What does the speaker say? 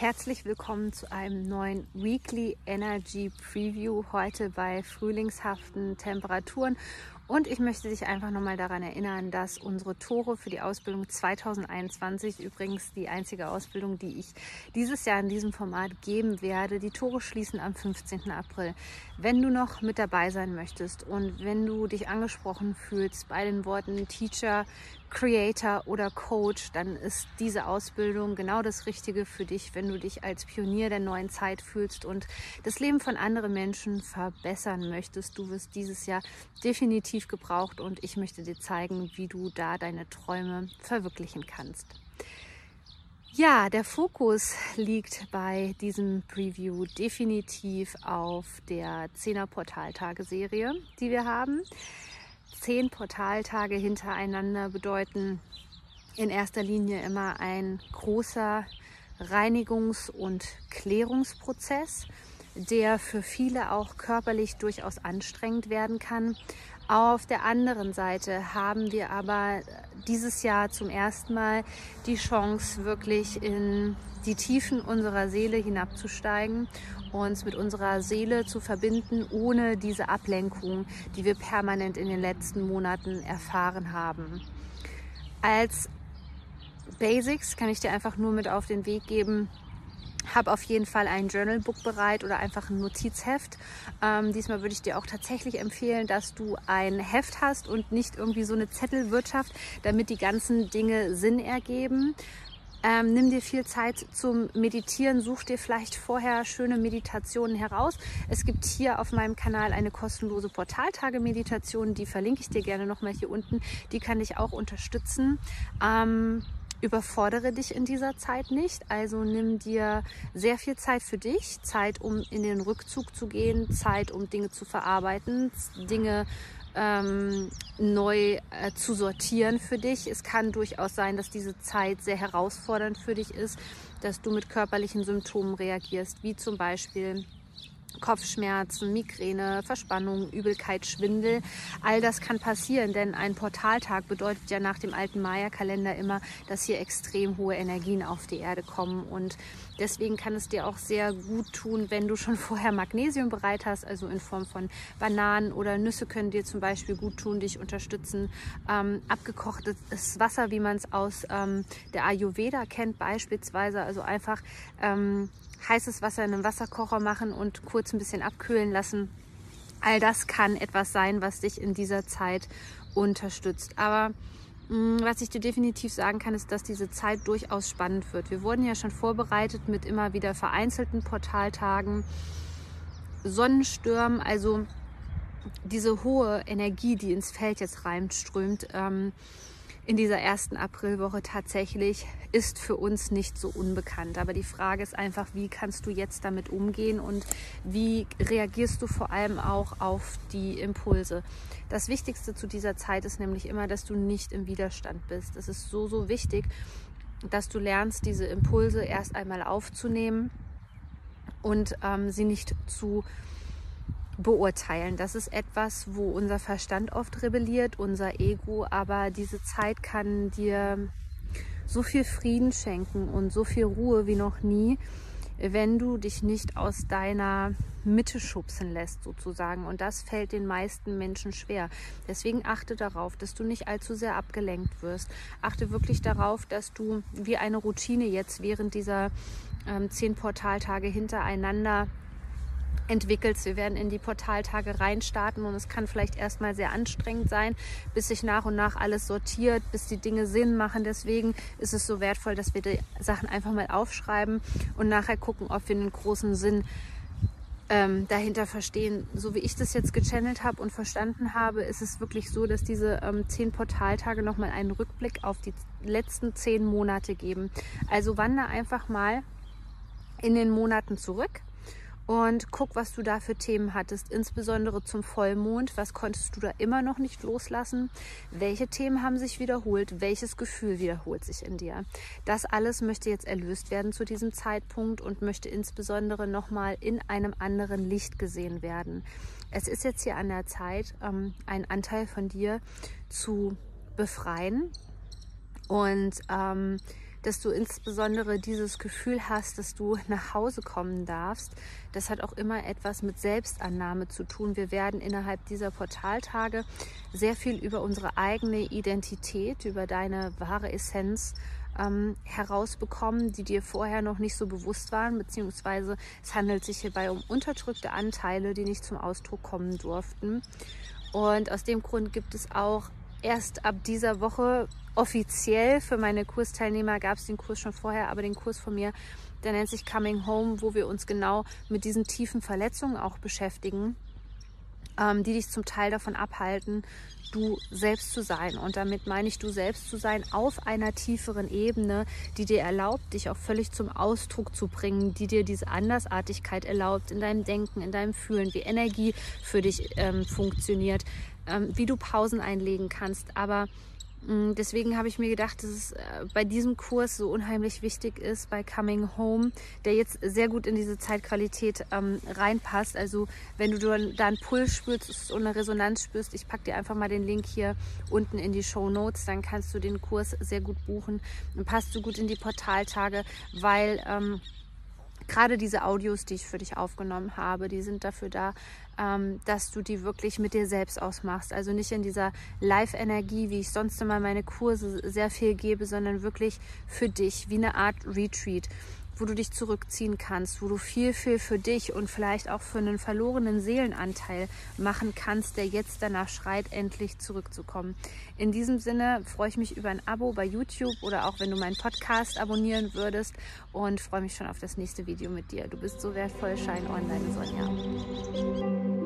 Herzlich willkommen zu einem neuen Weekly Energy Preview heute bei frühlingshaften Temperaturen. Und ich möchte dich einfach nochmal daran erinnern, dass unsere Tore für die Ausbildung 2021, übrigens die einzige Ausbildung, die ich dieses Jahr in diesem Format geben werde, die Tore schließen am 15. April. Wenn du noch mit dabei sein möchtest und wenn du dich angesprochen fühlst bei den Worten Teacher, Creator oder Coach, dann ist diese Ausbildung genau das Richtige für dich, wenn du dich als Pionier der neuen Zeit fühlst und das Leben von anderen Menschen verbessern möchtest. Du wirst dieses Jahr definitiv gebraucht und ich möchte dir zeigen, wie du da deine Träume verwirklichen kannst. Ja, der Fokus liegt bei diesem Preview definitiv auf der 10er Portaltage-Serie, die wir haben zehn Portaltage hintereinander bedeuten in erster Linie immer ein großer Reinigungs- und Klärungsprozess, der für viele auch körperlich durchaus anstrengend werden kann. Auf der anderen Seite haben wir aber dieses Jahr zum ersten Mal die Chance, wirklich in die Tiefen unserer Seele hinabzusteigen uns mit unserer Seele zu verbinden, ohne diese Ablenkung, die wir permanent in den letzten Monaten erfahren haben. Als Basics kann ich dir einfach nur mit auf den Weg geben, habe auf jeden Fall ein Journalbook bereit oder einfach ein Notizheft. Ähm, diesmal würde ich dir auch tatsächlich empfehlen, dass du ein Heft hast und nicht irgendwie so eine Zettelwirtschaft, damit die ganzen Dinge Sinn ergeben. Ähm, nimm dir viel Zeit zum Meditieren, such dir vielleicht vorher schöne Meditationen heraus. Es gibt hier auf meinem Kanal eine kostenlose Portaltage-Meditation, die verlinke ich dir gerne nochmal hier unten. Die kann dich auch unterstützen. Ähm, überfordere dich in dieser Zeit nicht. Also nimm dir sehr viel Zeit für dich, Zeit, um in den Rückzug zu gehen, Zeit, um Dinge zu verarbeiten, Dinge ähm, neu äh, zu sortieren für dich. Es kann durchaus sein, dass diese Zeit sehr herausfordernd für dich ist, dass du mit körperlichen Symptomen reagierst, wie zum Beispiel Kopfschmerzen, Migräne, Verspannung, Übelkeit, Schwindel. All das kann passieren, denn ein Portaltag bedeutet ja nach dem alten Maya-Kalender immer, dass hier extrem hohe Energien auf die Erde kommen. Und deswegen kann es dir auch sehr gut tun, wenn du schon vorher Magnesium bereit hast, also in Form von Bananen oder Nüsse können dir zum Beispiel gut tun, dich unterstützen. Ähm, abgekochtes Wasser, wie man es aus ähm, der Ayurveda kennt, beispielsweise, also einfach ähm, heißes Wasser in einem Wasserkocher machen und kurz ein bisschen abkühlen lassen. All das kann etwas sein, was dich in dieser Zeit unterstützt. Aber mm, was ich dir definitiv sagen kann, ist, dass diese Zeit durchaus spannend wird. Wir wurden ja schon vorbereitet mit immer wieder vereinzelten Portaltagen, Sonnenstürmen, also diese hohe Energie, die ins Feld jetzt reinströmt. Ähm, in dieser ersten Aprilwoche tatsächlich ist für uns nicht so unbekannt. Aber die Frage ist einfach, wie kannst du jetzt damit umgehen und wie reagierst du vor allem auch auf die Impulse. Das Wichtigste zu dieser Zeit ist nämlich immer, dass du nicht im Widerstand bist. Es ist so, so wichtig, dass du lernst, diese Impulse erst einmal aufzunehmen und ähm, sie nicht zu beurteilen. Das ist etwas, wo unser Verstand oft rebelliert, unser Ego, aber diese Zeit kann dir so viel Frieden schenken und so viel Ruhe wie noch nie, wenn du dich nicht aus deiner Mitte schubsen lässt sozusagen. Und das fällt den meisten Menschen schwer. Deswegen achte darauf, dass du nicht allzu sehr abgelenkt wirst. Achte wirklich darauf, dass du wie eine Routine jetzt während dieser ähm, zehn Portaltage hintereinander entwickelst. Wir werden in die Portaltage reinstarten und es kann vielleicht erstmal sehr anstrengend sein, bis sich nach und nach alles sortiert, bis die Dinge Sinn machen. Deswegen ist es so wertvoll, dass wir die Sachen einfach mal aufschreiben und nachher gucken, ob wir einen großen Sinn ähm, dahinter verstehen. So wie ich das jetzt gechannelt habe und verstanden habe, ist es wirklich so, dass diese ähm, zehn Portaltage nochmal einen Rückblick auf die letzten zehn Monate geben. Also wandere einfach mal in den Monaten zurück und guck, was du da für Themen hattest, insbesondere zum Vollmond. Was konntest du da immer noch nicht loslassen? Welche Themen haben sich wiederholt? Welches Gefühl wiederholt sich in dir? Das alles möchte jetzt erlöst werden zu diesem Zeitpunkt und möchte insbesondere nochmal in einem anderen Licht gesehen werden. Es ist jetzt hier an der Zeit, ähm, einen Anteil von dir zu befreien und ähm, dass du insbesondere dieses Gefühl hast, dass du nach Hause kommen darfst. Das hat auch immer etwas mit Selbstannahme zu tun. Wir werden innerhalb dieser Portaltage sehr viel über unsere eigene Identität, über deine wahre Essenz ähm, herausbekommen, die dir vorher noch nicht so bewusst waren, beziehungsweise es handelt sich hierbei um unterdrückte Anteile, die nicht zum Ausdruck kommen durften. Und aus dem Grund gibt es auch erst ab dieser Woche offiziell für meine Kursteilnehmer gab es den Kurs schon vorher, aber den Kurs von mir, der nennt sich Coming Home, wo wir uns genau mit diesen tiefen Verletzungen auch beschäftigen, ähm, die dich zum Teil davon abhalten, du selbst zu sein. Und damit meine ich, du selbst zu sein auf einer tieferen Ebene, die dir erlaubt, dich auch völlig zum Ausdruck zu bringen, die dir diese Andersartigkeit erlaubt in deinem Denken, in deinem Fühlen, wie Energie für dich ähm, funktioniert, ähm, wie du Pausen einlegen kannst. Aber Deswegen habe ich mir gedacht, dass es äh, bei diesem Kurs so unheimlich wichtig ist, bei Coming Home, der jetzt sehr gut in diese Zeitqualität ähm, reinpasst. Also wenn du da einen Pull spürst und eine Resonanz spürst, ich packe dir einfach mal den Link hier unten in die Show Notes, dann kannst du den Kurs sehr gut buchen und passt so gut in die Portaltage, weil... Ähm, gerade diese Audios, die ich für dich aufgenommen habe, die sind dafür da, ähm, dass du die wirklich mit dir selbst ausmachst. Also nicht in dieser Live-Energie, wie ich sonst immer meine Kurse sehr viel gebe, sondern wirklich für dich, wie eine Art Retreat wo du dich zurückziehen kannst, wo du viel, viel für dich und vielleicht auch für einen verlorenen Seelenanteil machen kannst, der jetzt danach schreit, endlich zurückzukommen. In diesem Sinne freue ich mich über ein Abo bei YouTube oder auch wenn du meinen Podcast abonnieren würdest und freue mich schon auf das nächste Video mit dir. Du bist so wertvoll, Shine On, deine Sonja.